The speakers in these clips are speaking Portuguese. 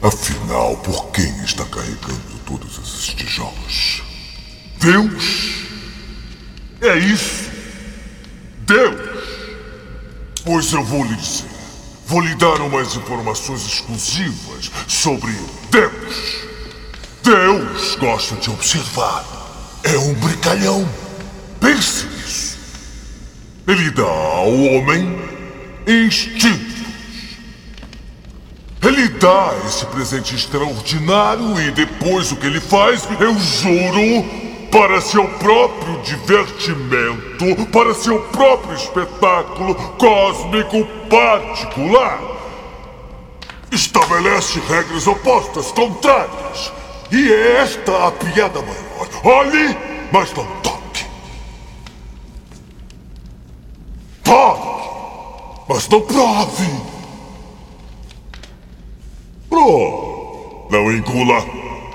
Afinal, por quem está carregando todos esses tijolos? Deus? É isso? Deus? Pois eu vou lhe dizer. Vou lhe dar umas informações exclusivas sobre Deus. Deus gosta de observar. É um brincalhão. Pense nisso. Ele dá ao homem instintos. Ele dá esse presente extraordinário e depois o que ele faz, eu juro, para seu próprio divertimento, para seu próprio espetáculo cósmico particular. Estabelece regras opostas, contrárias. E é esta a piada maior. Olhe, mas não toque. Toque, mas não prove. Prove, não engula.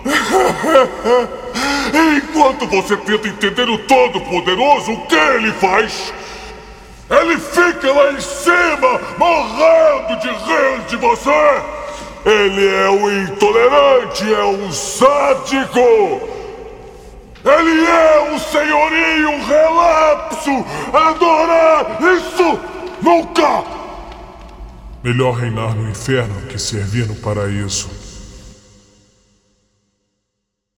Enquanto você tenta entender o Todo-Poderoso, o que ele faz? Ele fica lá em cima, morrendo de rir de você! Ele é um intolerante, é um sádico! Ele é um senhorio relapso! Adorar isso nunca! Melhor reinar no inferno que servir no paraíso.